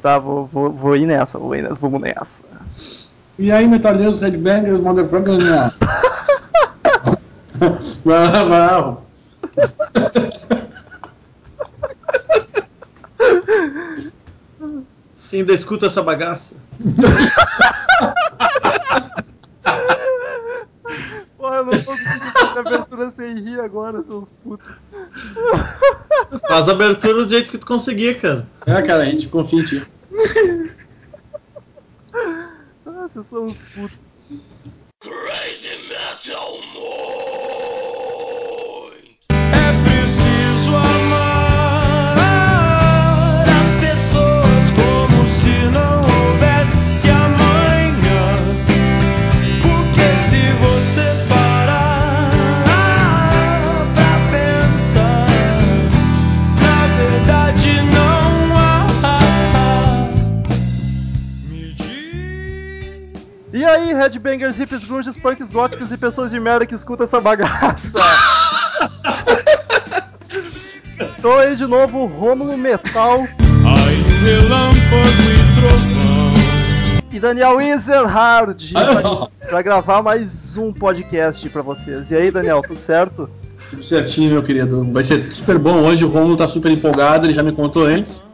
Tá, vou, vou, vou ir nessa, vou ir nessa, vamos nessa. E aí, metaleiros, headbangers, motherfuckers, né? lá. Quem ainda escuta essa bagaça? Porra, eu não tô conseguindo fazer abertura sem rir agora, seus putos. Faz a abertura do jeito que tu conseguir, cara. É, cara, a gente confia em ti. Ah, vocês são uns putos. Headbangers, hippies, grunges, punks, góticos e pessoas de merda que escutam essa bagaça? Estou aí de novo, Rômulo Metal um relâmpago e trovão. e Daniel Ezerhard pra, pra gravar mais um podcast pra vocês. E aí, Daniel, tudo certo? Tudo certinho, meu querido. Vai ser super bom hoje. O Romulo tá super empolgado, ele já me contou antes.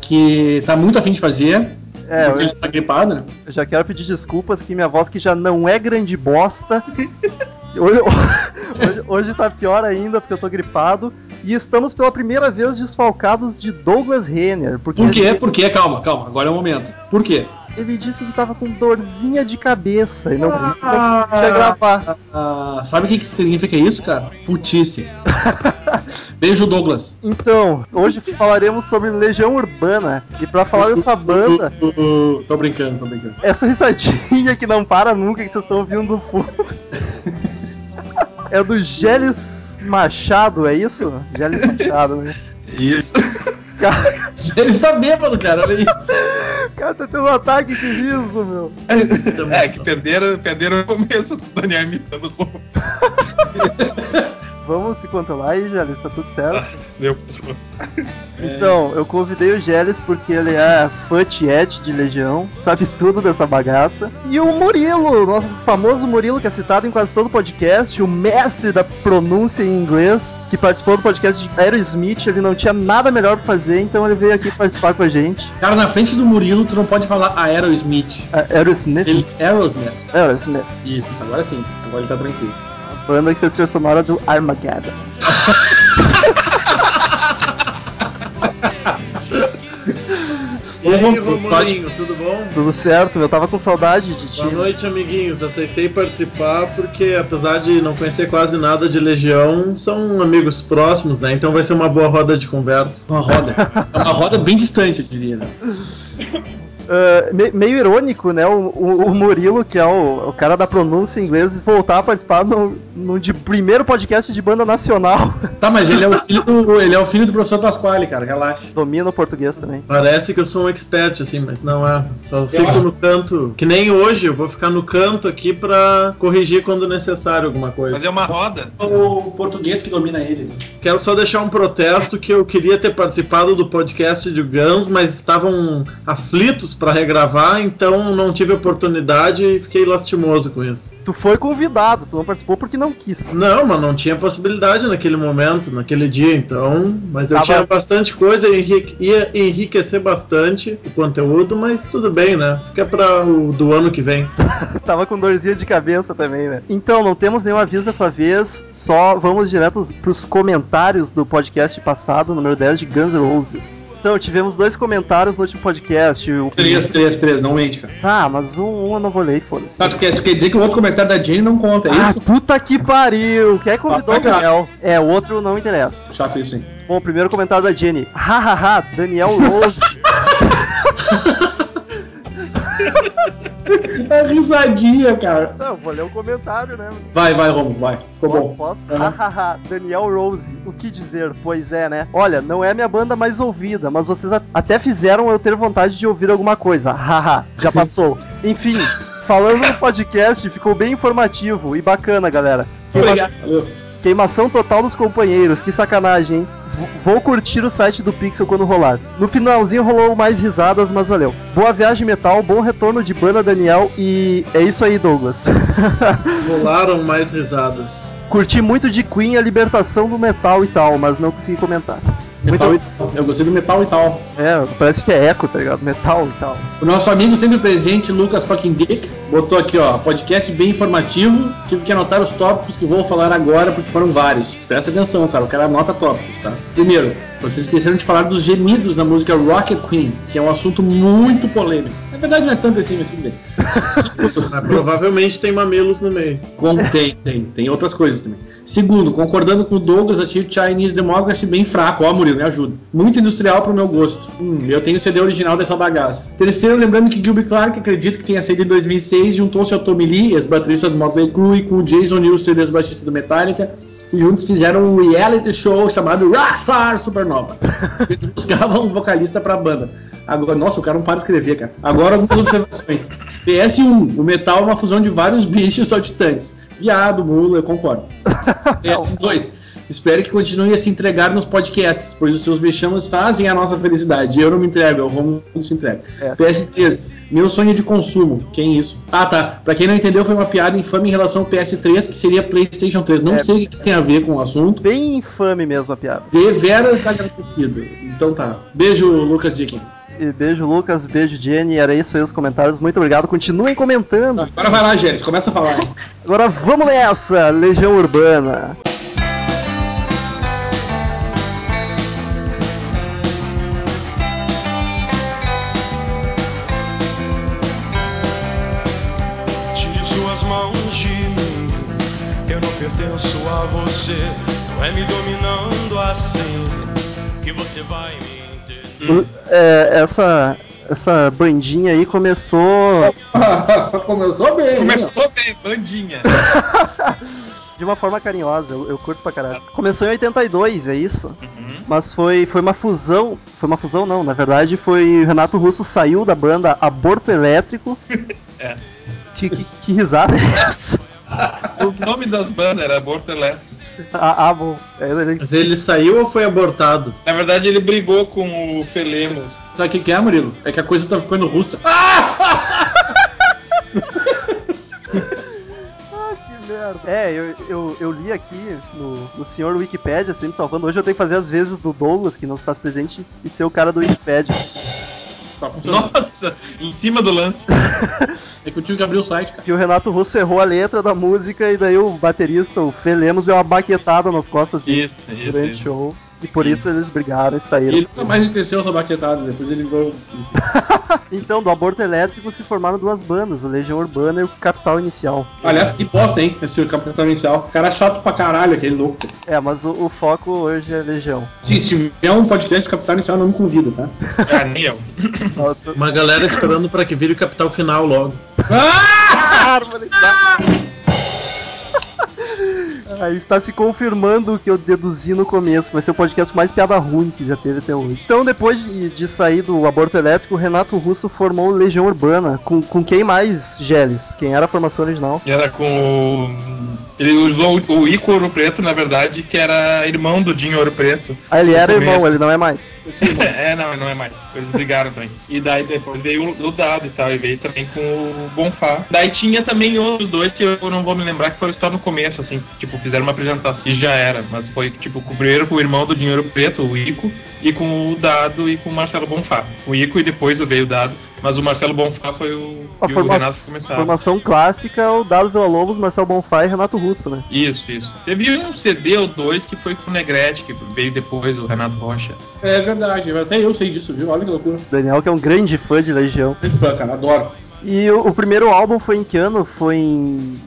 Que tá muito afim de fazer. É, porque eu, tá gripado, né? eu já quero pedir desculpas que minha voz que já não é grande bosta. Hoje, hoje, hoje tá pior ainda porque eu tô gripado. E estamos pela primeira vez desfalcados de Douglas Renner. Porque Por quê? Por quê? Calma, calma. Agora é o momento. Por quê? Ele disse que tava com dorzinha de cabeça e não Ah. podia gravar. Ah, sabe o que, que significa isso, cara? Putice. Beijo, Douglas. Então, hoje falaremos sobre Legião Urbana. E pra falar dessa banda, tô brincando, tô brincando. essa risadinha que não para nunca que vocês estão ouvindo do fundo. É do Geles Machado, é isso? Geles Machado, né? Isso. Cara, Ele está bêbado, cara. Olha isso. cara tá tendo um ataque de riso, meu. É, que perderam, perderam o começo do Daniel imitando o Romulo. Vamos se controlar aí, Geles, tá tudo certo? Meu, Então, eu convidei o Geles porque ele é fã de Legião, sabe tudo dessa bagaça. E o Murilo, nosso famoso Murilo, que é citado em quase todo podcast, o mestre da pronúncia em inglês, que participou do podcast de Aerosmith, ele não tinha nada melhor pra fazer, então ele veio aqui participar com a gente. Cara, na frente do Murilo, tu não pode falar Aerosmith. A- Aerosmith? Ele, Aerosmith. Aerosmith, Isso, agora sim. Agora ele tá tranquilo. Banda que fez a trilha sonora do Armageddon. E aí, Romulinho, tudo bom? Tudo certo, eu tava com saudade de ti. Boa noite, amiguinhos. Aceitei participar porque, apesar de não conhecer quase nada de Legião, são amigos próximos, né? Então vai ser uma boa roda de conversa. Uma roda. É uma roda bem distante, eu diria. Né? Uh, me- meio irônico, né? O, o- o Murilo, que é o, o cara da pronúncia em inglês, voltar a participar no, no de primeiro podcast de banda nacional. Tá, mas ele é o filho do, ele é o filho do professor Pasquale, cara. Relaxa. Domina o português também. Parece que eu sou um expert, assim, mas não é. Só fico acho- no canto. Que nem hoje, eu vou ficar no canto aqui pra corrigir quando necessário alguma coisa. fazer uma roda. O português que domina ele. Quero só deixar um protesto que eu queria ter participado do podcast de Guns, mas estavam aflitos pra regravar, então não tive oportunidade e fiquei lastimoso com isso. Tu foi convidado, tu não participou porque não quis. Não, mas não tinha possibilidade naquele momento, naquele dia, então. Mas eu Tava- tinha bastante coisa, enrique- ia enriquecer bastante o conteúdo, mas tudo bem, né? Fica para o do ano que vem. Tava com dorzinha de cabeça também, né? Então, não temos nenhum aviso dessa vez, só vamos direto pros comentários do podcast passado, número 10 de Guns N' Roses. Então, tivemos dois comentários no último podcast. O... Três, três, três, não mente, cara. Ah, mas um, um eu não vou ler, foda-se. Tá, tu quer, tu quer dizer que o outro comentário da Jane não conta, é Ah, isso? puta que pariu! Quem é convidou o Ah. Daniel? É, o outro não interessa. Chato isso, hein? Bom, primeiro comentário da Jenny. Hahaha, Daniel Rose. É risadinha, cara. não, vou ler o comentário, né? Vai, vai, Romulo, vai. Ficou Posso? bom. Posso? Hahaha, Daniel Rose. O que dizer? Pois é, né? Olha, não é a minha banda mais ouvida, mas vocês até fizeram eu ter vontade de ouvir alguma coisa. Haha, já passou. Enfim, falando no podcast, ficou bem informativo e bacana, galera. Quem, mas- Obrigado. Queimação total dos companheiros, que sacanagem, hein? V- vou curtir o site do Pixel quando rolar. No finalzinho rolou mais risadas, mas valeu. Boa viagem metal, bom retorno de banda Daniel e é isso aí, Douglas. Rolaram mais risadas. Curti muito de Queen a libertação do metal e tal, mas não consegui comentar. Metal Muito- Eu gostei do metal e tal. É, parece que é eco, tá ligado? Metal e tal. O nosso amigo sempre presente, Lucas fucking Dick, botou aqui, ó, podcast bem informativo. Tive que anotar os tópicos que vou falar agora, porque foram vários. Presta atenção, cara, o cara anota tópicos, tá? Primeiro, vocês esqueceram de falar dos gemidos na música Rocket Queen, que é um assunto muito polêmico. Na verdade não é tanto assim, mas tudo bem. Mas provavelmente tem mamilos no meio. Tem, tem, tem outras coisas também. Segundo, concordando com o Douglas, achei o Chinese Democracy bem fraco. Ó, Murilo, me ajuda. Muito industrial pro meu gosto. Hum, eu tenho o CD original dessa bagaça. Terceiro, lembrando que Gilby Clarke, acredito que tenha saído em 2006, juntou-se ao Tommy Lee, ex-baterista do Motley Crue, e com o Jason Newsted, ex-baixista do Metallica, e juntos fizeram um reality show chamado Rockstar Supernova. Eles buscavam um vocalista pra banda. Agora, nossa, o cara não para de escrever, cara. Agora algumas observações. PS1, o metal é uma fusão de vários bichos saltitantes. Viado, mula, eu concordo. PS2, espero que continue a se entregar nos podcasts, pois os seus vexames fazem a nossa felicidade. Eu não me entrego, eu vou se entrega. É. PS3, meu sonho de consumo. Quem isso? Ah, tá. Pra quem não entendeu, foi uma piada infame em relação ao PS3, que seria PlayStation 3. Não É. sei o que isso tem a ver com o assunto. Bem infame mesmo a piada. Deveras agradecido. Então tá. Beijo, Lucas Dickin. E beijo, Lucas, beijo, Jenny. Era isso aí os comentários. Muito obrigado. Continuem comentando. Agora vai lá, Gélis, começa a falar. Agora vamos nessa, Legião Urbana. Você. Não é me dominando assim que você vai me entender. O- é, essa, essa bandinha aí começou Começou bem. né? Começou bem, bandinha. de uma forma carinhosa. Eu, eu curto pra caralho. Começou em 82, é isso? Uhum. Mas foi, foi uma fusão. Foi uma fusão, não. Na verdade, foi. O Renato Russo saiu da banda Aborto Elétrico. É. Que, que, que risada é essa? O nome das bandas era Aborto Elétrico. Ah, ah, bom. É, ele- Mas ele saiu ou foi abortado? Na verdade, ele brigou com o Felemos. Sabe o que, que é, Murilo? É que a coisa tá ficando russa. Ah, que merda. É, eu, eu, eu li aqui no, no senhor Wikipedia, sempre salvando. Hoje eu tenho que fazer as vezes do Douglas, que não se faz presente, e ser o cara do Wikipedia. Tá funcionando. Nossa, em cima do lance. É que eu tive que abrir o site, cara. Que o Renato Russo errou a letra da música, e daí o baterista, o Felemos, deu uma baquetada nas costas dele Isso, isso. durante o show. E por isso eles brigaram e saíram. Ele nunca mais esqueceu essa baquetada, depois ele virou. Então, do aborto elétrico se formaram duas bandas, o Legião Urbana e o Capital Inicial. Aliás, que bosta, hein? Esse capitão inicial. Cara chato pra caralho, aquele louco. É, mas o, o foco hoje é Legião. Sim, se tiver um podcast do Capitão Inicial, não me convida, tá? Ah, nem Uma galera esperando pra que vire o capital final logo. Está se confirmando o que eu deduzi no começo, que vai ser o podcast mais piada ruim que já teve até hoje. Então, depois de, de sair do aborto elétrico, o Renato Russo formou Legião Urbana. Com, com quem mais, Geles? Quem era a formação original? Era com o. Ele usou o Ico Ouro Preto, na verdade, que era irmão do Dinho Ouro Preto. Ah, ele era começo. irmão, ele não é mais. é, não, não é mais. Eles brigaram também. E daí depois veio o- o Dado e tal, e veio também com o Bonfá. Daí tinha também outros dois que eu não vou me lembrar que foram só no começo, assim, tipo, fizeram uma apresentação e já era. Mas foi, tipo, com- primeiro com o irmão do Dinheiro Preto, o Ico, e com o Dado e com o Marcelo Bonfá. O Ico e depois veio o Dado, mas o Marcelo Bonfá foi o. A e o forma- Renato começaram. formação clássica o Dado Vila Lobos, Marcel Bonfá e Renato Russo, né? Isso, isso. Teve um CD ou dois que foi com o Negrete, que veio depois, o Renato Rocha. É verdade, até eu sei disso, viu? Olha que loucura. Daniel, que é um grande fã de Legião. Muito fã, cara, adoro. E o, o primeiro álbum foi em que ano? Foi em.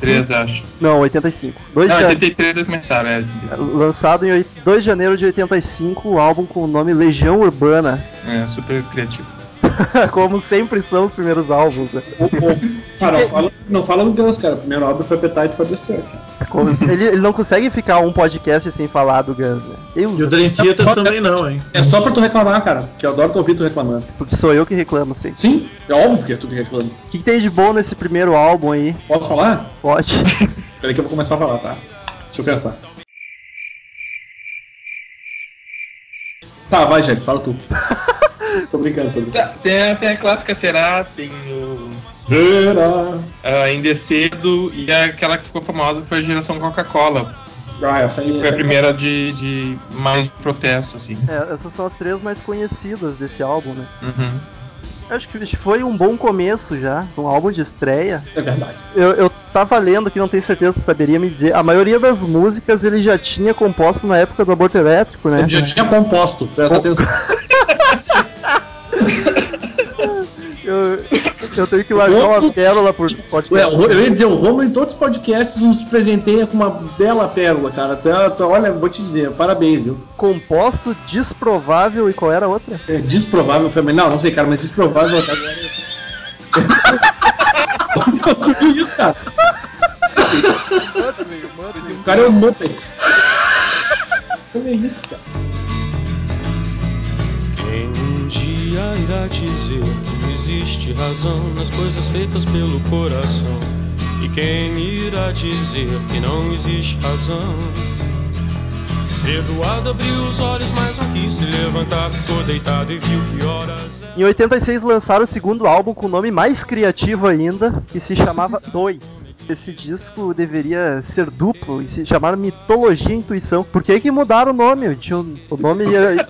83, 3? acho. Não, 85. Dois Não, de- 83 eles começaram, é. Lançado em oit- 2 de janeiro de 85, o álbum com o nome Legião Urbana. É, super criativo. Como sempre são os primeiros álbuns. né? Ô, ô, Cara, não fala, não fala do Guns, cara. A primeira obra foi Appetite for Destruction. Ele, ele não consegue ficar um podcast sem falar do Guns, né? Eu, E o Dream Theater Só- também não, hein? É só pra tu reclamar, cara. Que eu adoro ouvir tu reclamando. porque sou eu que reclamo sempre. Sim, é óbvio que é tu que reclama. O que, que tem de bom nesse primeiro álbum aí? Posso falar? Pode. Peraí que eu vou começar a falar, tá? Deixa eu pensar. Tá, vai, Gélis, fala tu. tô brincando, tô brincando. Tem, a- tem a clássica Será, tem o. Será? a Ainda é Cedo e aquela que ficou famosa foi a geração Coca-Cola. Ah, essa aí Foi a primeira de, de mais protesto, assim. É, essas são as três mais conhecidas desse álbum, né? Uhum. Acho que foi um bom começo já, um álbum de estreia. É verdade. Eu, eu tava lendo que não tenho certeza se saberia me dizer. A maioria das músicas ele já tinha composto na época do aborto elétrico, né? Ele já tinha composto, presta atenção. Eu, eu tenho que largar uma pérola por Ué, podcast. Ro- eu ia dizer, o Romulo em todos os podcasts nos presenteia com uma bela pérola, cara. Tu é- tu- olha, vou te dizer, parabéns, viu? Composto, desprovável e qual era a outra? É desprovável feminino. Não, não sei, cara, mas desprovável viu isso, cara? O cara é um Muppet. Olha isso, cara. Quem um dia irá dizer existe razão nas coisas feitas pelo coração? E quem irá dizer que não existe razão? Eduardo abriu os olhos, mas não quis se levantar, ficou deitado e viu que horas. Em 86 lançaram o segundo álbum com nome mais criativo ainda, que se chamava Dois. Esse disco deveria ser duplo e se chamar Mitologia e Intuição. Por que que mudaram o nome? O nome ia,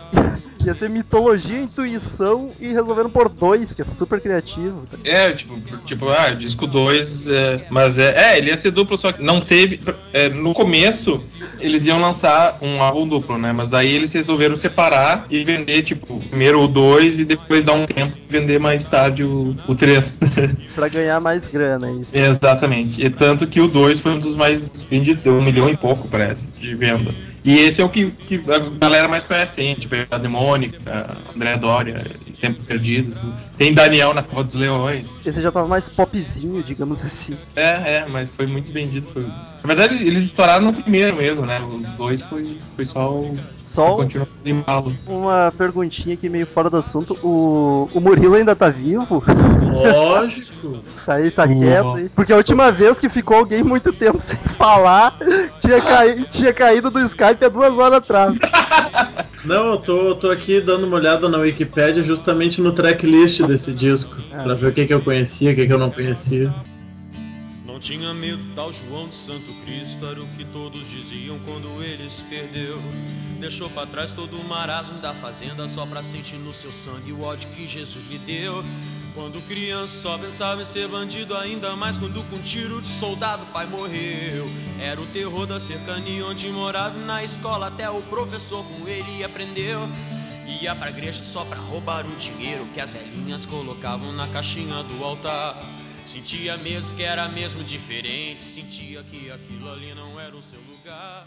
ia ser Mitologia e Intuição e resolveram por dois, que é super criativo. É, tipo, tipo, ah, disco 2, é, mas é, é, ele ia ser duplo, só que não teve. é, no começo, eles iam lançar um álbum duplo, né? Mas daí eles resolveram separar e vender, tipo, primeiro o 2 e depois dar um tempo e vender mais tarde o 3. Pra ganhar mais grana, é isso. Exatamente. E tanto que o 2 foi um dos mais vendidos, deu um milhão e pouco, parece, de venda. E esse é o que, que a galera mais conhece, tem, tipo, a Demônica, André Doria, Tempo Perdido, assim. tem Daniel na Cova dos Leões. Esse já tava mais popzinho, digamos assim. É, é, mas foi muito vendido. Foi... Na verdade, eles estouraram no primeiro mesmo, né? Os dois foi, foi só o. Só continuação de uma perguntinha aqui meio fora do assunto. O, o Murilo ainda tá vivo? Lógico. Tá aí, tá quieto aí. Porque a última vez que ficou alguém muito tempo sem falar, tinha, caí- tinha caído do Skype há duas horas atrás. Não, eu tô, tô aqui dando uma olhada na Wikipédia justamente no tracklist desse disco. Pra ver o que, que eu conhecia, o que, que eu não conhecia. Não tinha medo, tal João de Santo Cristo era o que todos diziam quando ele se perdeu. Deixou pra trás todo o marasmo da fazenda só pra sentir no seu sangue o ódio que Jesus lhe deu. Quando criança só pensava em ser bandido, ainda mais quando com tiro de soldado pai morreu. Era o terror da cercania onde morava na escola até o professor com ele aprendeu. Ia pra igreja só pra roubar o dinheiro que as velhinhas colocavam na caixinha do altar. Sentia mesmo que era mesmo diferente, sentia que aquilo ali não era o seu lugar.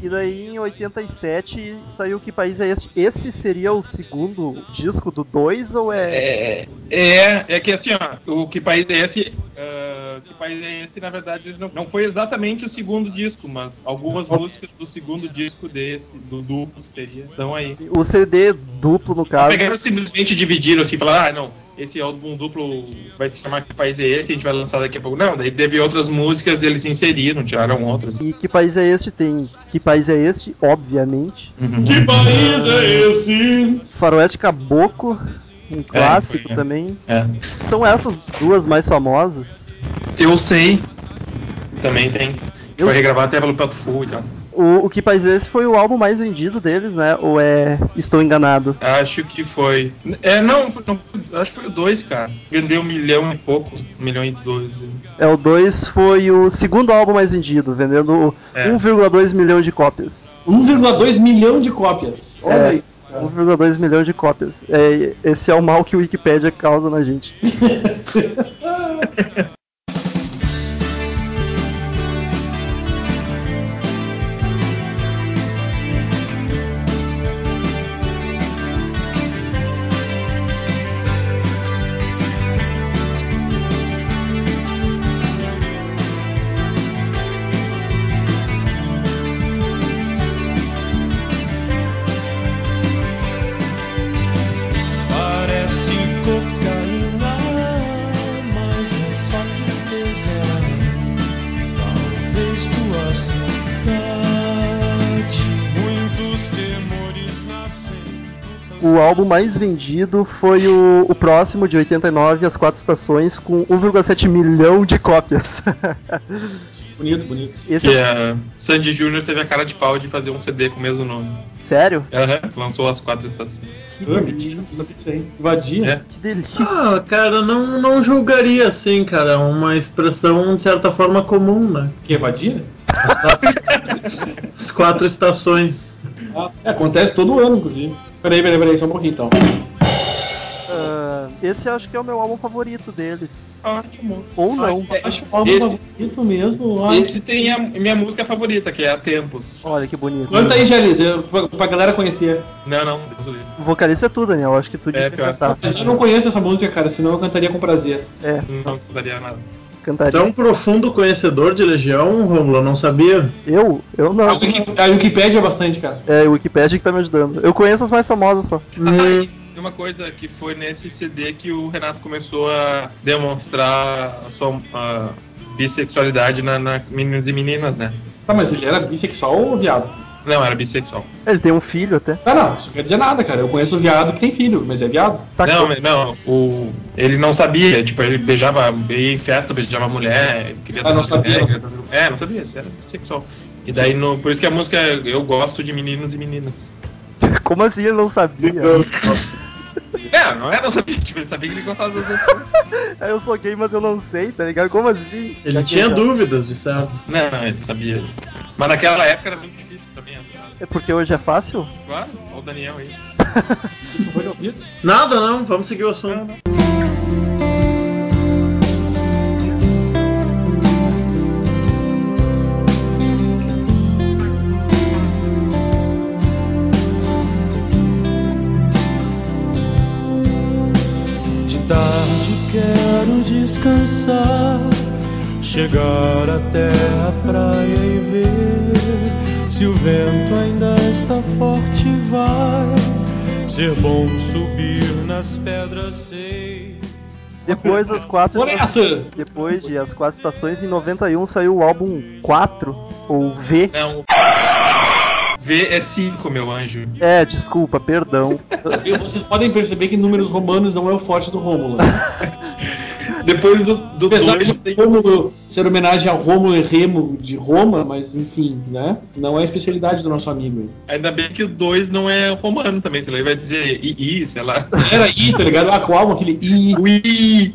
E daí em 87 saiu Que País é Este? Esse seria o segundo disco do 2 ou é. É, é, é que assim, ó, o Que País é Esse? ah, que País é Esse, na verdade, não, não foi exatamente o segundo disco, mas algumas músicas do segundo disco desse, do duplo, seria, estão aí. O CD duplo, no caso. Pegaram simplesmente dividiram assim, falaram, ah, não, esse álbum duplo vai se chamar Que País é Esse, a gente vai lançar daqui a pouco. Não, daí teve outras músicas, eles inseriram, tiraram outras. E Que País é Este? Tem Que País é Este, obviamente. Uhum. Que país é esse? Faroeste Caboclo, um clássico foi, é. também. É. São essas duas mais famosas. Eu sei, também tem. Eu- Foi regravado até pelo Pato Fu e tal. O, o Que País é Esse foi o álbum mais vendido deles, né? Ou é. Estou enganado? Acho que foi. É, não, não, acho que foi o 2, cara. Vendeu um milhão e poucos, um milhão e dois. É, o 2 foi o segundo álbum mais vendido, vendendo É. 1,2 milhão de cópias. 1,2 milhão de cópias. Olha É. aí. 1,2 milhão de cópias. É, esse é o mal que o Wikipedia causa na gente. álbum mais vendido foi o, o próximo, de 89, As Quatro Estações, com 1,7 milhão de cópias. Bonito, bonito. Esse Que é... a Sandy Júnior teve a cara de pau de fazer um CD com o mesmo nome. Sério? Aham, lançou as quatro estações. Que Ah, delícia. Vadia. É. Que delícia. Ah, cara, não, não julgaria assim, cara. Uma expressão de certa forma comum, né? Que é vadia? As quatro estações. Ah, é, acontece todo ano, inclusive. Peraí, peraí, peraí, só um pouquinho então. Ah, esse eu acho que é o meu álbum favorito deles. Ótimo. Ou não. É, acho o álbum Esse- favorito mesmo. Ai, Esse tem a minha música favorita, que é a Tempos. Olha que bonito. Canta aí, eu- pra, pra galera conhecer. Não, não, Deus livre. Vocalista é tu, Daniel. Acho que tu devia pior. cantar. Mas eu não conheço essa música, cara, senão eu cantaria com prazer. É, Não daria nada. Cantaria. Tu é um profundo conhecedor de Legião, Romulo, eu não sabia. Eu? Eu A, não. Wiki, a Wikipédia é bastante, cara. É o Wikipedia que tá me ajudando. Eu conheço as mais famosas só. Ah, e tem uma coisa que foi nesse CD que o Renato começou a demonstrar a sua a bissexualidade na, na Meninos e Meninas, né? Tá, mas ele era bissexual ou viado? Não, era bissexual. Ele tem um filho até. Ah, não, isso não quer dizer nada, cara. Eu conheço viado que tem filho, mas é viado. Tá não, com- não, o, ele não sabia, tipo, ele beijava, ia em festa, beijava mulher, queria Ah, não dar sabia, não dar- É, não sabia, era bissexual. E daí, no, por isso que a música eu gosto de meninos e meninas. Como assim ele não sabia? É, não não sabia, tipo, ele sabia que ele gostava das coisas. É, eu sou gay, mas eu não sei, tá ligado? Como assim? Ele Já tinha dúvidas, de certo. Não, não, ele sabia. Mas naquela época era muito difícil também, né? É porque hoje é fácil? Claro, olha o Daniel aí. Não foi de ouvido? Nada, não, vamos seguir o assunto. De chegar até a praia e ver se o vento ainda está forte. Vai ser bom subir nas pedras, sei. Depois das quatro essa! Depois de As Quatro Estações, em 91 saiu o álbum 4, ou V. Não. V é 5, meu anjo. É, desculpa, perdão. Vocês podem perceber que números romanos não é o forte do Rômulo. Depois do 2 do Apesar de tem Rômulo ser homenagem a Rômulo e Remo de Roma, mas enfim, né? Não é a especialidade do nosso amigo. Ainda bem que o 2 não é romano também, senão ele vai dizer II, sei lá. Era I, tá ligado? Ah, qual? Aquele I. Ui!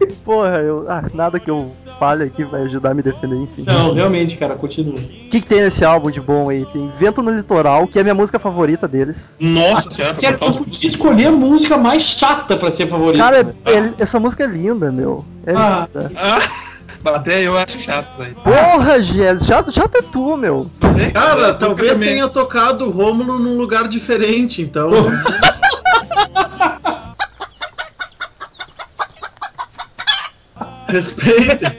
Porra, eu, ah, nada que eu fale aqui vai ajudar a me defender, enfim. Não, realmente, cara, continua. O que, que tem nesse álbum de bom aí? Tem Vento no Litoral, que é a minha música favorita deles. Nossa senhora, Sério, eu podia escolher a música mais chata pra ser favorita. Cara, né? é- essa música é linda, meu. É Ah. linda. Ah, até eu acho chato aí. Porra, Gélio, chato, chato é tu, meu. Cara, talvez tenha tocado o Rômulo num lugar diferente, então. Respeite.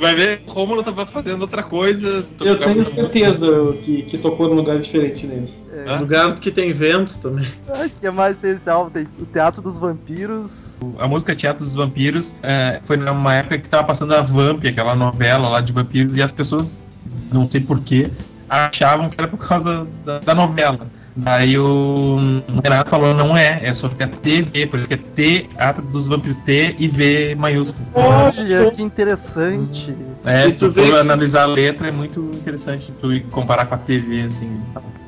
Vai ver, o Rômulo tava fazendo outra coisa. Eu tenho certeza que, que tocou num lugar diferente nele. É, Hã? Lugar que tem vento também. ah, O que mais tem nesse álbum? Tem o Teatro dos Vampiros. A música Teatro dos Vampiros é, foi numa época que tava passando a Vamp, aquela novela lá de vampiros, e as pessoas, não sei porquê, achavam que era por causa da, da novela. Daí o Renato falou, não é, é só é TV, por isso que é Teatro dos Vampiros, T e V maiúsculo. Olha, que interessante. É, se tu for que- analisar a letra, é muito interessante tu ir comparar com a TV, assim.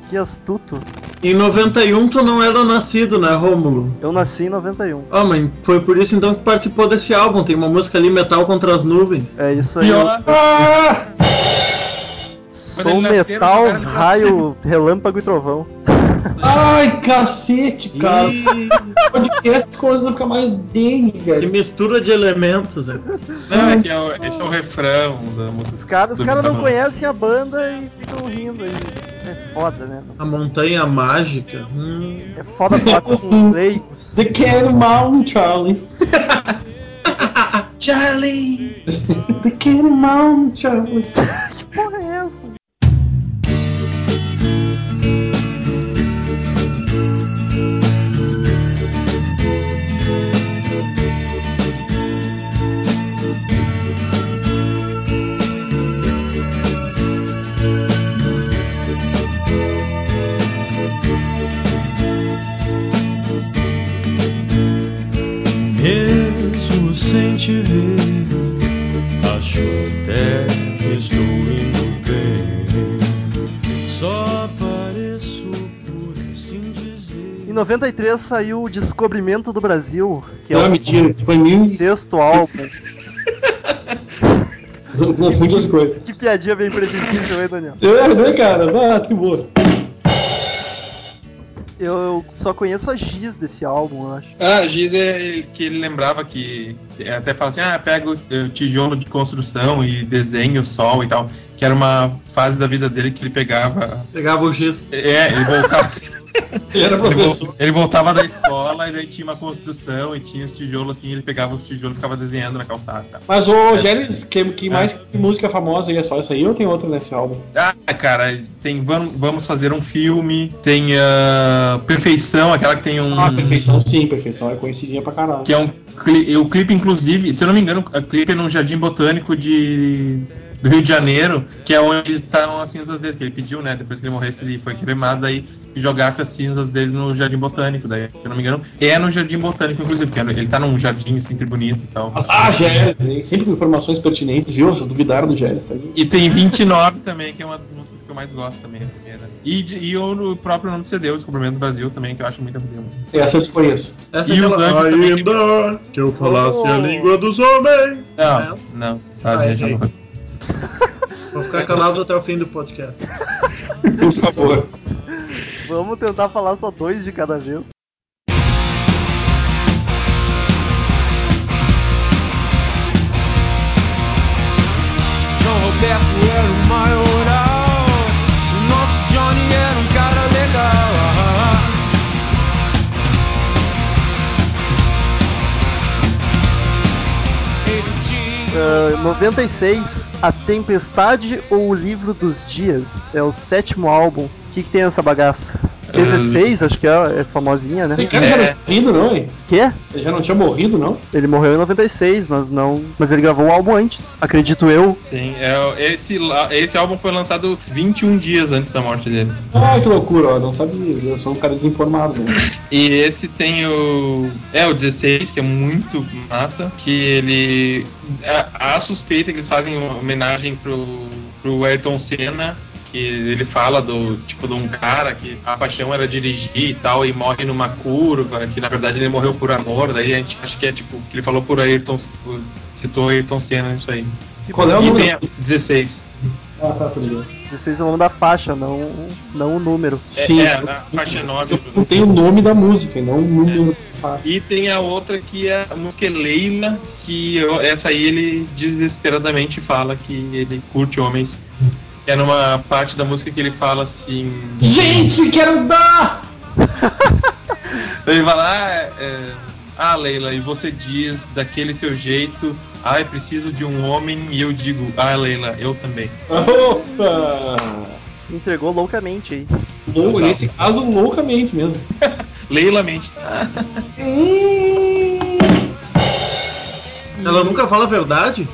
Que astuto. Em 91 tu não era nascido, né, Rômulo? Eu nasci em 91. Ah, mas foi por isso então que participou desse álbum. Tem uma música ali, Metal contra as Nuvens. É isso aí. Pior. eu- Ah! Sou metal, no raio, relâmpago e trovão. Ai, cacete, cara. Podcast coisa fica mais gay, que velho. mistura de elementos, é. Não, é que é o, esse é o refrão da música. Os caras cara não conhecem a banda e ficam rindo aí. É foda, né? A montanha mágica. Hum. É foda falar com leigos. The Cat Mountain Charlie. Charlie! The Cat Mountain Charlie. Que porra é essa? Sem te ver. Acho até que estou indo bem. Só apareço por assim dizer. Em 93 saiu o Descobrimento do Brasil, que é Não, o mentira, foi mil. sexto álbum. Confunde as coisas. Que piadinha bem previsível, hein, Daniel? É, né, cara? Ah, que boa. Eu, só conheço a Giz desse álbum, eu acho. Ah, Giz é que ele lembrava que até fala assim, ah, pega o o tijolo de construção e desenha o sol e tal, que era uma fase da vida dele que ele pegava, Pegava o giz. é, ele voltava, Ele era professor. ele voltava da escola e daí tinha uma construção e tinha os tijolos assim, ele pegava os tijolos e ficava desenhando na calçada. Mas o Gélis, que, que mais que música famosa aí é só essa aí ou tem outra nesse álbum? Ah, cara, tem vamos, vamos fazer um filme, tem ah, Perfeição, aquela que tem um Ah, Perfeição sim, Perfeição é conhecidinha pra caralho. que é um o clipe inclusive, se eu não me engano, o clipe é no Jardim Botânico de do Rio de Janeiro, que é onde estão as cinzas dele, que ele pediu, né, depois que ele morresse, ele foi cremado aí e jogasse as cinzas dele no Jardim Botânico, daí, se eu não me engano, é no Jardim Botânico inclusive, que ele tá num jardim assim, sempre bonito e tal. Ah, hein? sempre com informações pertinentes, viu? Vocês duvidaram do Gélis, tá aí. E tem 29 também, que é uma das músicas que eu mais gosto também, a primeira. E, de- e o próprio nome do CD, o Descobrimento do Brasil também, que eu acho muito bonita. Essa eu desconheço. Essa E é os anjos também. Ainda que eu falasse a Oh. língua dos homens. Não, não, tá, Ah, deixa errei. eu- Vou ficar calado até o fim do podcast. Por favor. Vamos tentar falar só dois de cada vez. 96, A Tempestade ou o Livro dos Dias. É o sétimo álbum. O que, que tem nessa bagaça? 16, acho que é, é famosinha, né? O cara já não tinha morrido, não, hein? Quê? Ele já não tinha morrido, não? Ele morreu em 96, mas não. Mas ele gravou o álbum antes, acredito eu. Sim, é, esse, esse álbum foi lançado 21 dias antes da morte dele. Ah, que loucura, ó. Não sabia. Eu sou um cara desinformado, né? E esse tem o. É, o 16, que é muito massa. Que ele. A, a suspeita que eles fazem uma homenagem pro, pro Ayrton Senna. Que ele fala do tipo de um cara que a paixão era dirigir e tal, e morre numa curva, que na verdade ele morreu por amor, daí a gente acha que é tipo, que ele falou por Ayrton, citou Ayrton Senna isso aí. Qual é o E a 16. Ah, tá, tudo bem. 16 é o nome da faixa, não, não o número. É, Sim. é, a faixa 9. Não tem o nome da música, não o número. Ah, E tem a outra que é a música Leila, que eu- essa aí ele desesperadamente fala que ele curte homens. É numa parte da música que ele fala assim. Gente, quero dar! Ele fala, ah, é, ah, Leila, e você diz daquele seu jeito, ah, eu preciso de um homem, e eu digo, ah, Leila, eu também. Opa! Se entregou loucamente aí. Lou- Nesse caso, loucamente mesmo. Leila mente. Ela nunca fala a verdade?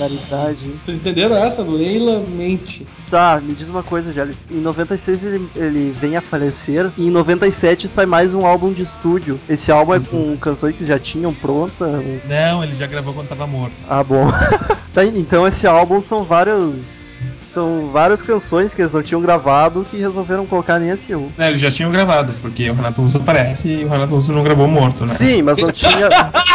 Hein? Vocês entenderam essa? Leila mente. Tá, me diz uma coisa, Gélis. Em 96 ele, ele vem a falecer e em 97 sai mais um álbum de estúdio. Esse álbum é com canções que já tinham pronta. Não, ele já gravou quando tava morto. Ah, bom. Tá, então esse álbum são vários. São várias canções que eles não tinham gravado que resolveram colocar nesse um. É, eles já tinham gravado, porque o Renato Russo aparece e o Renato Russo não gravou morto, né? Sim, mas não tinha.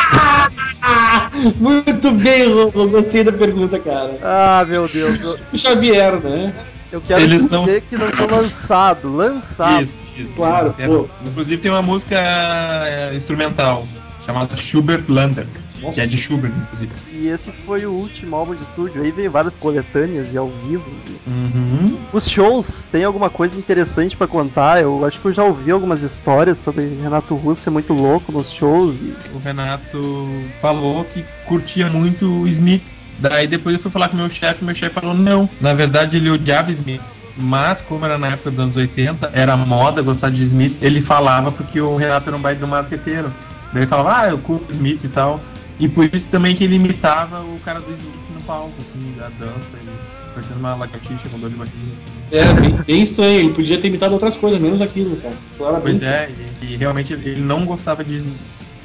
Muito bem, Romulo. Gostei da pergunta, cara. Ah, meu Deus. O Xavier, né? Eu, quero Eles dizer que não tinham lançado. Lançado. Isso, isso. Claro, É, pô. Inclusive tem uma música é, instrumental chamada Schubert Lander, que é de Schubert, inclusive. E esse foi o último álbum de estúdio. Aí veio várias coletâneas e ao vivo. e- Uhum. Os shows, tem alguma coisa interessante pra contar? Eu acho que eu já ouvi algumas histórias sobre Renato Russo ser muito louco nos shows. E... O Renato falou que curtia muito o Smiths. Daí depois eu fui falar com o meu chefe, meu chefe falou não. Na verdade ele odiava Smiths. Mas como era na época dos anos 80, era moda gostar de Smith, ele falava porque o Renato era um baita do marqueteiro. Daí ele falava, ah, eu curto Smith e tal. E por isso também que ele imitava o cara do Smith no palco, assim, da dança, ele parecendo uma lagartixa com dor de barriga. Assim. É, bem, bem estranho. Ele podia ter imitado outras coisas, menos aquilo, cara. Claramente. Pois é, e, e realmente ele não gostava de.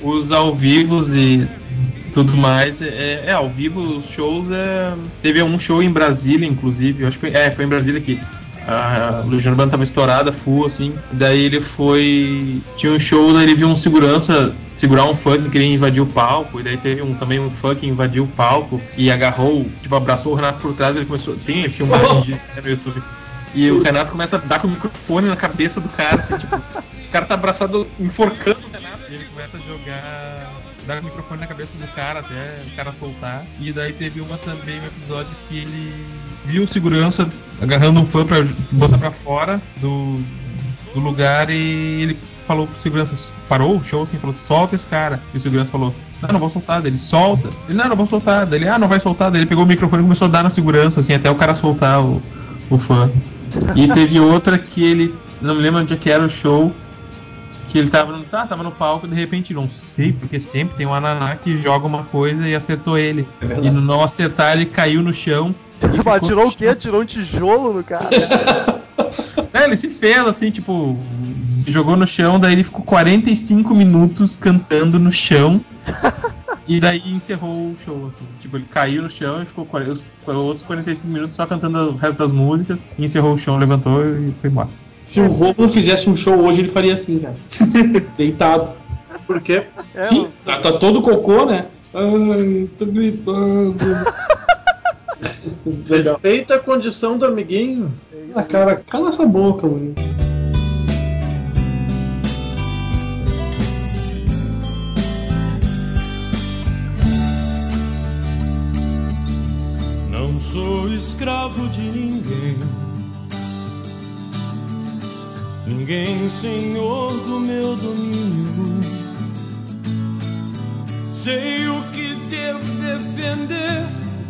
Os ao vivos e tudo mais. É, é, ao vivo, os shows. É... Teve um show em Brasília, inclusive. Eu acho que foi, é, foi em Brasília que a Legião Urbana tava estourada, full, assim. Daí ele foi. Tinha um show, daí ele viu um segurança segurar um fã que queria invadir o palco. E daí teve um, também um fã que invadiu o palco e agarrou, tipo, abraçou o Renato por trás. Ele começou. Tem filmagem de, no YouTube. E o Renato começa a dar com o microfone na cabeça do cara, assim, tipo, o cara tá abraçado, enforcando o Renato. Ele começa a jogar, dar o microfone na cabeça do cara até o cara soltar. E daí teve uma também, um episódio que ele viu segurança agarrando um fã pra botar pra fora do, do lugar e ele falou pro segurança, parou o show assim, falou, solta esse cara. E o segurança falou, não, não vou soltar dele, solta. Ele, não, não vou soltar dele, ah, não vai soltar. Ele pegou o microfone e começou a dar na segurança, assim, até o cara soltar o, o fã. E teve outra que ele, não me lembro onde é que era o show, que ele tava no, tá, tava no palco e de repente, não sei, porque sempre tem um ananá que joga uma coisa e acertou ele. e no não acertar, ele caiu no chão. Mas tirou o quê? Tirou um tijolo no cara? É, ele se fez assim, tipo, se jogou no chão, daí ele ficou 45 minutos cantando no chão. e daí encerrou o show, assim. Tipo, ele caiu no chão e ficou 40, os outros 45 minutos só cantando o resto das músicas. E encerrou o show, levantou e foi embora. Se o Romulo fizesse um show hoje, ele faria assim, cara. Deitado. Por quê? É, Sim, tá, tá todo cocô, né? Ai, tô gritando. Respeita a condição do amiguinho. é isso. Ah, cara, cala essa boca, mano. Não sou escravo de ninguém. Ninguém senhor do meu domínio. Sei o que devo defender.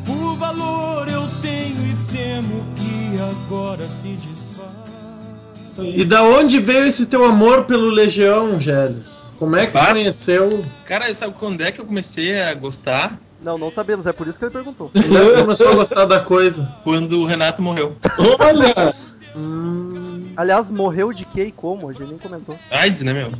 Por valor eu tenho e temo que agora se desfaz. E da onde veio esse teu amor pelo Legião, Gélis? Como é que Claro. conheceu? Cara, sabe quando é que eu comecei a gostar? Não, não sabemos, é por isso que ele perguntou. É que começou a gostar da coisa? Quando o Renato morreu. Olha! Aliás, morreu de que e como? A gente nem comentou. AIDS, né, meu?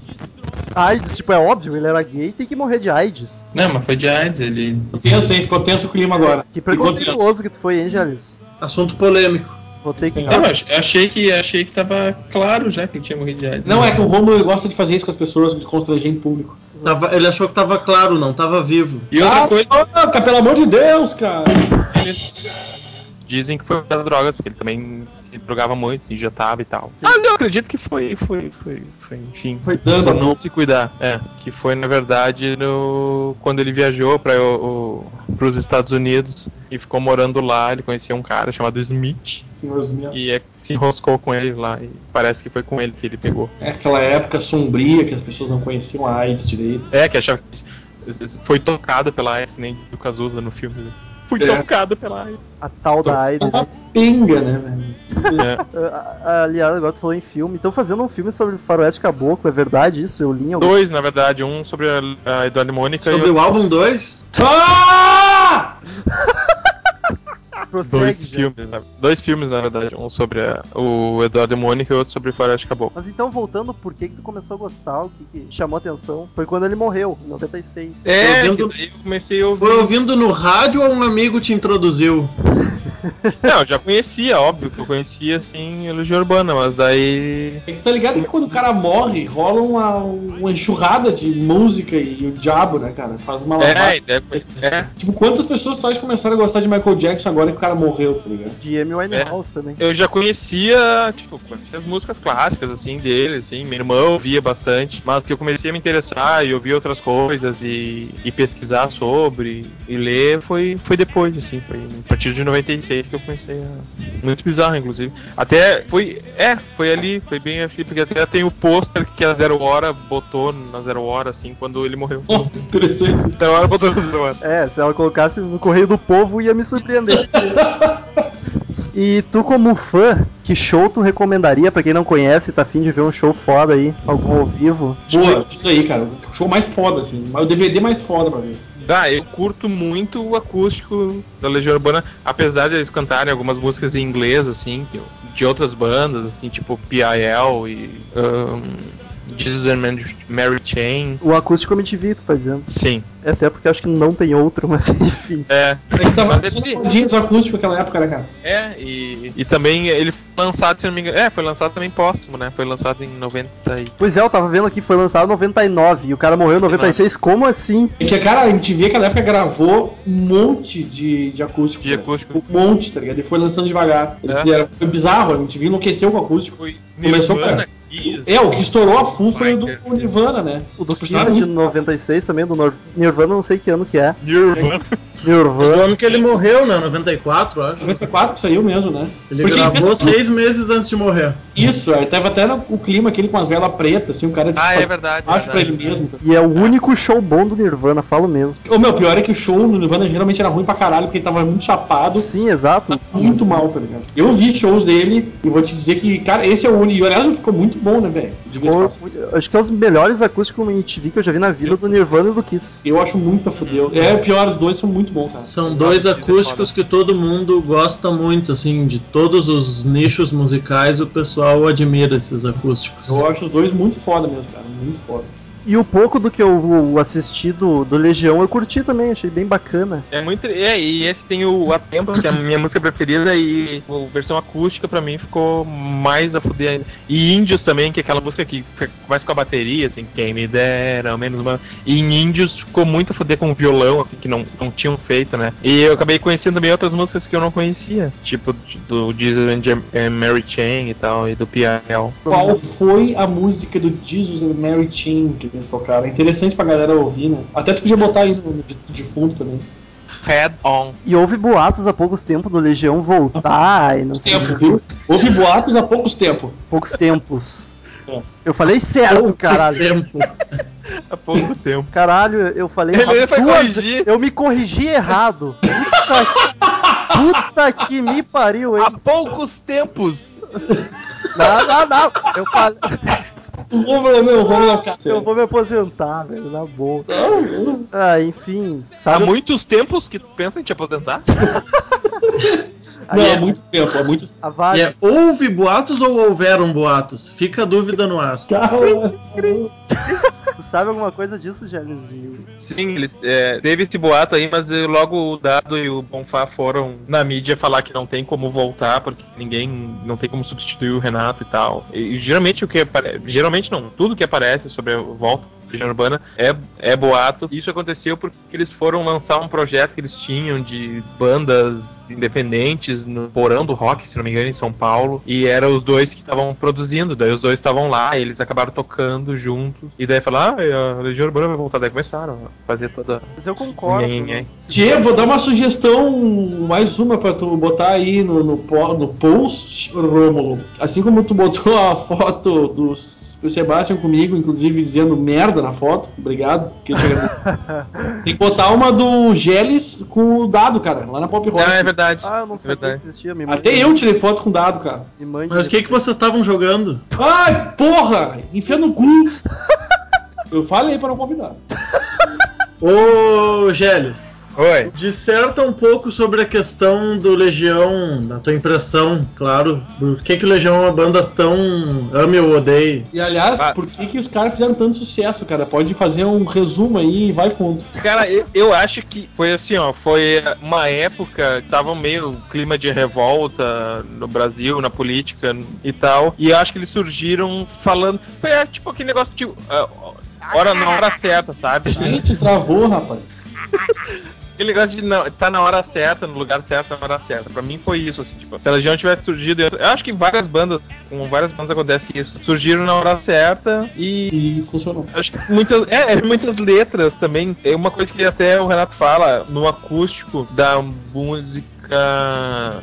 AIDS, tipo, é óbvio, ele era gay tem que morrer de AIDS. Não, mas foi de AIDS, ele. Tenso, hein? Ficou tenso o clima agora. Que preconceituoso que tu foi, hein, Gélis? Assunto polêmico. Vou ter que. Não, eu ach- eu achei que, achei que tava claro já que ele tinha morrido de AIDS. Não, é que o Romulo gosta de fazer isso com as pessoas, de constranger em público. Tava- ele achou que tava claro, não tava vivo. E outra Ah, coisa, ah, cara, pelo amor de Deus, cara! Dizem que foi das drogas, porque ele também se drogava muito, se injetava e tal. Ah, eu acredito que foi, foi, foi, foi enfim. Foi dando, por não se cuidar. É, que foi na verdade no quando ele viajou para os Estados Unidos e ficou morando lá, ele conhecia um cara chamado Smith senhorzinho. e é, se enroscou com ele lá e parece que foi com ele que ele pegou. É aquela época sombria que as pessoas não conheciam a AIDS direito. É, que achava que foi tocado pela AIDS, nem do Cazuza no filme. Fui É. tocado pela AIDS. A tal da Uma AIDS. pinga, né, velho? É. Aliás, agora tu falou em filme. Estão fazendo um filme sobre Faroeste Caboclo, é verdade isso? Eu li em algum... Dois, na verdade, um sobre a, a Eduardo e Mônica Sobre e o álbum 2? Ah! Prossegue, dois filmes, na- dois filmes na verdade, um sobre a- o Eduardo e Mônica e outro sobre Floresta Caboclo. Mas então, voltando, por que que tu começou a gostar? O que, que chamou a atenção? Foi quando ele morreu, em 96. É, ouvindo- que daí eu comecei a ouvir. Foi ouvindo no rádio ou um amigo te introduziu? Não, eu já conhecia, óbvio que eu conhecia assim a Legião Urbana, mas daí. É que você tá ligado que quando o cara morre, rola uma, uma enxurrada de música e o diabo, né, cara? Faz uma É, lavagem. deve- é, Tipo, quantas pessoas tu acha que começaram a gostar de Michael Jackson agora que o cara morreu, tá ligado? De Amy Winehouse também. eu já conhecia, tipo, conhecia as músicas clássicas, assim, dele, assim, meu irmão ouvia bastante, mas que eu comecei a me interessar e ouvir outras coisas e, e pesquisar sobre e ler foi, foi depois, assim, foi a partir de 96 que eu comecei a... Muito bizarro, inclusive. Até foi, é, foi ali, foi bem assim, porque até tem o pôster que a Zero Hora botou na Zero Hora, assim, quando ele morreu. Oh, interessante. Zero Hora botou na Zero Hora. É, se ela colocasse no Correio do Povo, ia me surpreender. e tu, como fã, que show tu recomendaria pra quem não conhece e tá afim de ver um show foda aí, algum ao vivo? Boa, isso aí, cara. O show mais foda, assim. Mas o DVD mais foda pra ver. Ah, eu curto muito o acústico da Legião Urbana, apesar de eles cantarem algumas músicas em inglês, assim, de outras bandas, assim, tipo PIL e. ahn, Jesus and Mary- Mary Chain. O acústico MTV, tu tá dizendo. Sim. É Até porque acho que não tem outro, mas enfim. É. É que tava dos acústicos naquela época, né, cara? É, e, e também ele foi lançado, se não me engano. É, foi lançado também póstumo, né? Foi lançado em 90 e. Pois é, eu tava vendo aqui, foi lançado em 99 e o cara morreu em 96. Como assim? É que, cara, a MTV naquela época gravou um monte de, de acústico. De cara. acústico. Um monte, tá ligado? E foi lançando devagar. Eles É. fizeram, foi bizarro, a MTV enlouqueceu com o acústico. Foi Começou, cara. É, o que estourou a full foi o do. Nirvana, né? O do Kiss é de 96 também, do Nor- Nirvana, não sei que ano que é. Nirvana. Do Nirvana. ano que ele morreu, né? 94, eu acho. 94 que saiu mesmo, né? Ele Porque gravou fez- seis meses antes de morrer. Isso, aí tava até no, o clima aquele com as velas pretas, assim, o cara tipo, Ah, é verdade. acho pra verdade. ele mesmo. Tá? E é o único show bom do Nirvana, falo mesmo. O meu pior é que o show no Nirvana geralmente era ruim pra caralho, porque ele tava muito chapado, Sim, exato. muito mal, tá ligado? Eu vi shows dele e vou te dizer que, cara, esse é o único. E aliás, ficou muito bom, né, velho? Acho que é os melhores acústicos que eu já vi na vida do Nirvana e do Kiss. Eu acho muito a fudeu. É, o pior, os dois são muito bons, cara. São dois Nossa, que acústicos que todo mundo gosta muito, assim, de todos os nichos musicais, o pessoal admira esses acústicos. Eu acho os dois muito foda mesmo, cara. Muito foda. E o pouco do que eu assisti do, do Legião eu curti também, achei bem bacana. É muito. É, e esse tem o A Tempo, que é a minha música preferida, e a versão acústica pra mim ficou mais a fuder ainda. E Índios também, que é aquela música que fica- começa com a bateria, assim, quem me dera, ao menos uma. E em Índios ficou muito a fuder com o violão, assim, que não, não tinham feito, né? E eu acabei conhecendo também outras músicas que eu não conhecia, tipo do Jesus and and Mary Chain e tal, e do PRL. Qual foi a música do Jesus and Mary Chain que eles tocaram? É interessante pra galera ouvir, né? Até tu podia botar aí no, de, de fundo também. Head On. E houve boatos há poucos tempos do Legião voltar e não sei Tempo, que. viu? Houve boatos há poucos tempos. Poucos tempos. É. Eu falei certo, caralho. Tempo. Há pouco tempo. Caralho, eu falei Ele duas corrigir. Eu me corrigi errado. Puta, puta que me pariu, hein? Há poucos tempos! Não, não, não. Eu falei. Vamos, meu, vamos lá, cara. Eu vou me aposentar, velho, na boa. Ah, enfim. Há Sabe, muitos tempos que tu pensa em te aposentar? Não, há muito tempo, há muito há E é, houve boatos ou houveram boatos? Fica a dúvida no ar. Tu sabe alguma coisa disso, Gênesis? Sim, eles, é, teve esse boato aí, mas eh, logo o Dado e o Bonfá foram na mídia falar que não tem como voltar, porque ninguém não tem como substituir o Renato e tal. E, geralmente o que apare- geralmente não, tudo que aparece sobre a volta da Legião Urbana é, é boato. Isso aconteceu porque eles foram lançar um projeto que eles tinham de bandas independentes no Porão do Rock, se não me engano, em São Paulo. E eram os dois que estavam produzindo, daí os dois estavam lá, e eles acabaram tocando juntos. E daí falaram, ah, a Legião Urbana vai voltar. Daí começaram a fazer toda. Mas eu concordo. Tchê, vou dar uma sugestão, mais uma pra tu botar aí no, no, no post, Rômulo. Assim como tu botou a foto do Sebastian comigo, inclusive dizendo merda na foto, obrigado, que eu te agradeço. Tem que botar uma do Geles com o dado, cara, lá na Pop Rock. Ah, é verdade. Ah, eu não É sabia que existia. Me Até eu tirei foto com dado, cara. Mas o que, que vocês estavam jogando? Ai, porra! Enfia no cu! Eu falei pra não convidar. Ô, Geles, Oi. disserta um pouco sobre a questão do Legião, da tua impressão, claro. Por que, que o Legião é uma banda tão ame ou odeie? E aliás, Ah. por que, que os caras fizeram tanto sucesso, cara? Pode fazer um resumo aí e vai fundo. Cara, eu, eu acho que foi assim, ó, foi uma época que tava meio clima de revolta no Brasil, na política e tal. E eu acho que eles surgiram falando. Foi é, tipo aquele negócio de. ah, hora na hora certa, sabe? Gente, travou, rapaz. Aquele negócio de não, tá na hora certa, no lugar certo, na hora certa. Pra mim foi isso, assim, tipo, se a Legião tivesse surgido. Eu, acho que várias bandas, com várias bandas acontece isso. Surgiram na hora certa e E funcionou. Acho que muitas, é, é, muitas letras também. É uma coisa que até o Renato fala no acústico da música.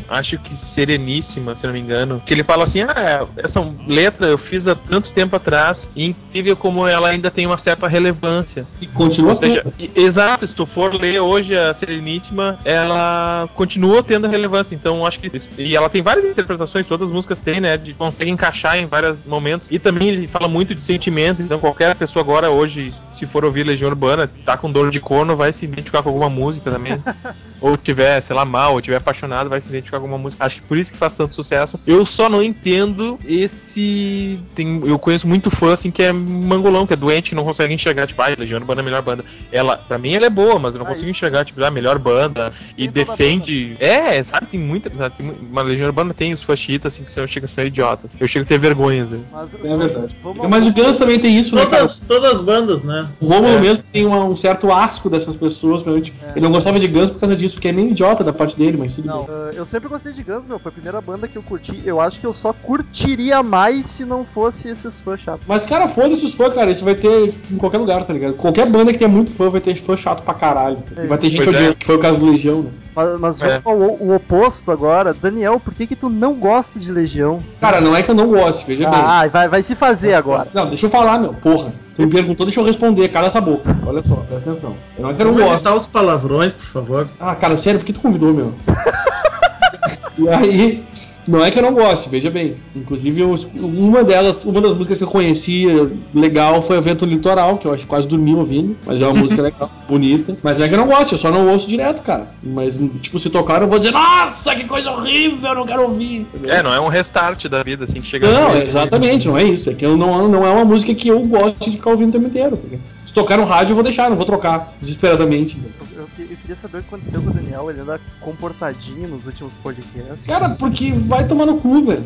Acho que Sereníssima, se não me engano. Que ele fala assim: Ah, essa letra eu fiz há tanto tempo atrás. E incrível como ela ainda tem uma certa relevância. E continua Ou seja, exato, se tu for ler hoje a Sereníssima, ela continua tendo relevância. Então acho que. E ela tem várias interpretações, todas as músicas têm, né? De consegue encaixar em vários momentos. E também ele fala muito de sentimento. Então qualquer pessoa agora, hoje, se for ouvir Legião Urbana, tá com dor de corno, vai se identificar com alguma música também. ou tiver, sei lá, mal, ou tiver apaixonado, vai se identificar com uma música. Acho que por isso que faz tanto sucesso. Eu só não entendo esse. Tem, eu conheço muito fã assim que é mangolão, que é doente, que não consegue enxergar, tipo, ah, Legião Urbana é a melhor banda. Ela, pra mim, ela é boa, mas eu não Ah, consigo isso- enxergar, tipo, a melhor banda. E Tem toda defende. É, sabe, tem muita. tem uma Legião Urbana tem os faxitas, assim, que são, chegam a ser idiotas. Eu chego a ter vergonha, né? Mas, É verdade. Vamos, Mas o Guns também tem isso, né, cara? Todas, todas as bandas, né? O Romulo É. mesmo tem uma- um certo asco dessas pessoas, realmente. É. Ele não gostava de Guns por causa disso, porque é meio idiota da parte dele, mas tudo Não, bem. uh, eu sempre gostei de Guns, meu. Foi a primeira banda que eu curti. Eu acho que eu só curtiria mais se não fosse esses fãs chatos. Mas, cara, foda-se os fãs, cara. Isso vai ter em qualquer lugar, tá ligado? Qualquer banda que tenha muito fã vai ter fã chato pra caralho. É. E vai ter gente Pois é. odiando, que foi o caso do Legião, né? Mas, mas É. vamos ao o oposto agora. Daniel, por que que tu não gosta de Legião? Cara, não é que eu não goste, veja bem. Ah, vai, vai se fazer agora. Não, deixa eu falar, meu. Porra. Me perguntou, deixa eu responder. Cala essa boca. Olha só, presta atenção. Eu não que eu não Vamos gosto. evitar os palavrões, por favor. Ah, cara, sério, por que tu convidou, meu? e aí, não é que eu não goste, veja bem. Inclusive, eu- uma delas, uma das músicas que eu conhecia legal foi o Vento Litoral, que eu acho que quase dormi ouvindo, mas é uma música legal, bonita. Mas não é que eu não gosto, eu só não ouço direto, cara. Mas, tipo, se tocar, eu vou dizer, nossa, que coisa horrível, eu não quero ouvir. entendeu? É, não é um restart da vida, assim, que chega Não, é exatamente, não é isso. É que eu não, não é uma música que eu gosto de ficar ouvindo o tempo inteiro. porque Se tocar no rádio, eu vou deixar, não vou trocar desesperadamente. Eu, eu- eu queria saber o que aconteceu com o Daniel. Ele anda comportadinho nos últimos podcasts. Cara, porque vai tomar no cu, velho.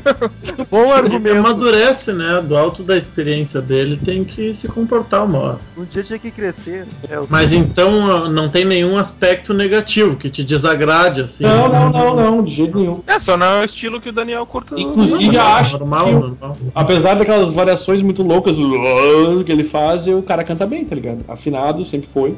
Bom Ele argumento. amadurece, né? Do alto da experiência dele, tem que se comportar uma hora. Um dia tinha que crescer. É, Mas sei. então não tem nenhum aspecto negativo que te desagrade, assim. Não, não, não, não, de jeito nenhum. É, só não é o estilo que o Daniel curta. Inclusive, eu acho normal, que, normal. apesar daquelas variações muito loucas que ele faz, o cara canta bem, tá ligado? Afinado, sempre foi.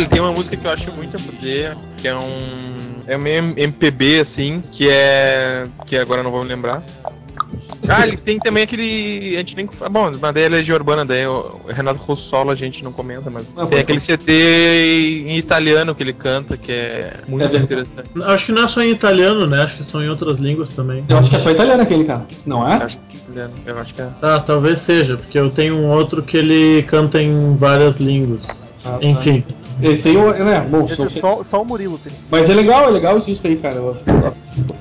Ele tem uma música que eu acho muito a poder, que é um. É meio MPB, assim, que é. que agora eu não vou me lembrar. Ah, ele tem também aquele. A gente nem. Bom, mas daí é Legião Urbana, daí o Renato Russolo a gente não comenta, mas Não, tem aquele CD em italiano que ele canta, que é muito É interessante. Acho que não é só em italiano, né? Acho que são em outras línguas também. Eu acho que é só italiano aquele, cara. Não Eu é? acho que é italiano, eu acho que é. Tá, talvez seja, porque eu tenho um outro que ele canta em várias línguas. Ah, tá. Esse aí, eu- né? Bom, Esse são- é só, só o Murilo tem. mas é legal, é legal isso disco aí, cara. As,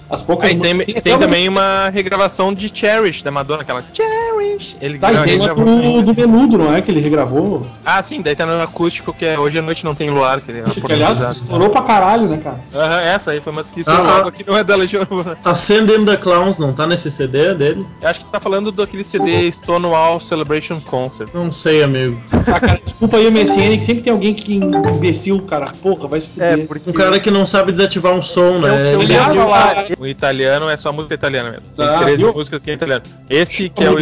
as poucas Aí tem, músicas- tem também uma regravação de Cherish da Madonna, aquela Cherish. Ele Tá, e tem uma do, do Menudo, não é? Que ele regravou. Ah, sim, daí tá no acústico que é Hoje à Noite Não Tem Luar, que ele é Que, aliás, estourou pra caralho, né, cara? Aham, essa aí foi uma que Ah, logo ah. que não é da Legião Urbana. Ascend in the Clowns não tá nesse CD dele? Eu acho que tá falando daquele CD Stonewall Celebration Concert. Não sei, amigo. Ah, cara, desculpa aí o MSN, que sempre tem alguém que imbecil, cara. Porra, vai se É, fuder. porque. Um cara que não sabe desativar um som, eu, né? eu Aliás, viu- falar. O italiano é só música italiana mesmo. Tem Ah, 13 viu? músicas que é italiano. Esse que é o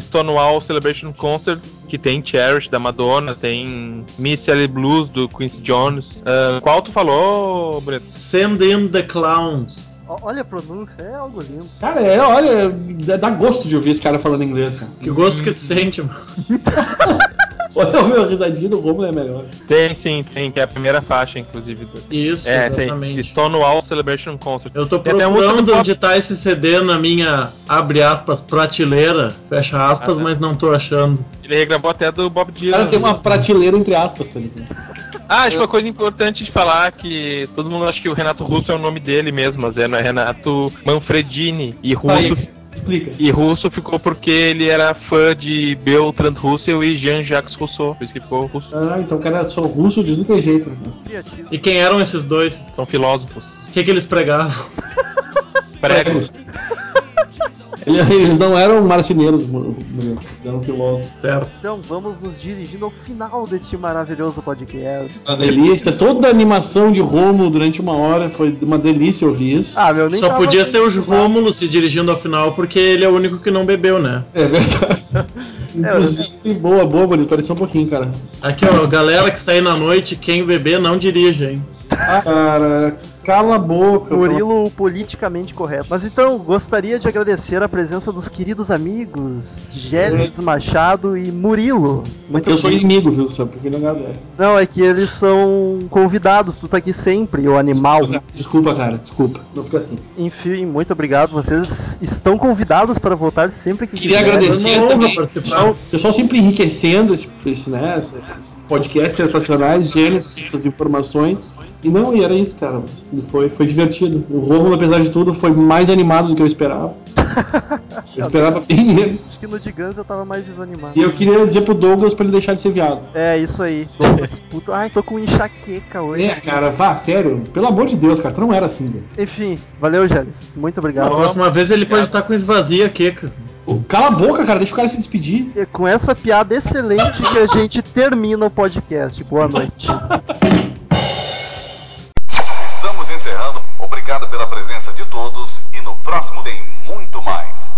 Stonewall Celebration Concert, que tem Cherish da Madonna, tem Miss Ellie Blues do Quincy Jones. Ah, qual tu falou, Brito? Send in the Clowns. Olha a pronúncia, é algo lindo. Cara, é, olha, dá- dá gosto de ouvir esse cara falando inglês, cara. Que gosto que tu sente, mano. Olha o meu risadinho do Romulo é melhor. Tem sim, tem, que é a primeira faixa, inclusive. do- Isso, É, exatamente. Stonewall Celebration Concert. Eu tô Tem procurando onde tá esse CD na minha, abre aspas, prateleira, fecha aspas, Ah, tá. mas não tô achando. Ele regravou até do Bob O Dylan. cara tem uma prateleira entre aspas, tá ligado? Ah, acho uma coisa importante de falar que todo mundo acha que o Renato Russo é o nome dele mesmo, mas é, não é Renato Manfredini. E Tá aí, Russo, explica. e Russo ficou porque ele era fã de Bertrand Russell e Jean-Jacques Rousseau. Por isso que ficou russo. Ah, então o cara é só russo de tudo que é jeito. Né? E quem eram esses dois? São filósofos. O que, que eles pregavam? Pregos. Ele- Eles não eram marceneiros, mano. eram filósofos. Certo. Então vamos nos dirigindo ao final deste maravilhoso podcast. Uma delícia. Toda a animação de Romulo durante uma hora foi uma delícia ouvir isso. Ah, meu, nem Só podia ser o. Rômulo se dirigindo ao final, porque ele é o único que não bebeu, né? É verdade. Inclusive, boa, boa, bonito. Pareceu um pouquinho, cara. Aqui, ó, galera que sair na noite, quem beber não dirige, hein? Ah, cara, cala a boca. Murilo politicamente correto. Mas então, gostaria de agradecer a presença dos queridos amigos Gélis Machado e Murilo. Muito Eu sou obrigado. inimigo, viu? Só porque não agradece. Não, é que eles são convidados, tu tá aqui sempre, o animal. Desculpa, cara, desculpa. Não fica assim. Enfim, muito obrigado. Vocês estão convidados para voltar sempre que Queria quiserem. agradecer É também. participar. Pessoal, pessoal sempre enriquecendo esse, esse, né, esses podcasts sensacionais, gênios, essas informações. E não, e era isso, cara. Foi, foi divertido. O Romulo, apesar de tudo, foi mais animado do que eu esperava. Eu esperava bem menos. Acho que no de Guns eu tava mais desanimado. E eu queria dizer pro Douglas pra ele deixar de ser viado. É, isso aí. Douglas, puto. Ai, tô com enxaqueca hoje. É, cara, vá, sério. Pelo amor de Deus, cara, tu não era assim, velho. Enfim, valeu, Gélis. Muito Na obrigado. próxima vez ele pode estar com esvazia queca. Cala a boca, cara, deixa o cara se despedir. E com essa piada excelente que a gente termina o podcast. Boa noite.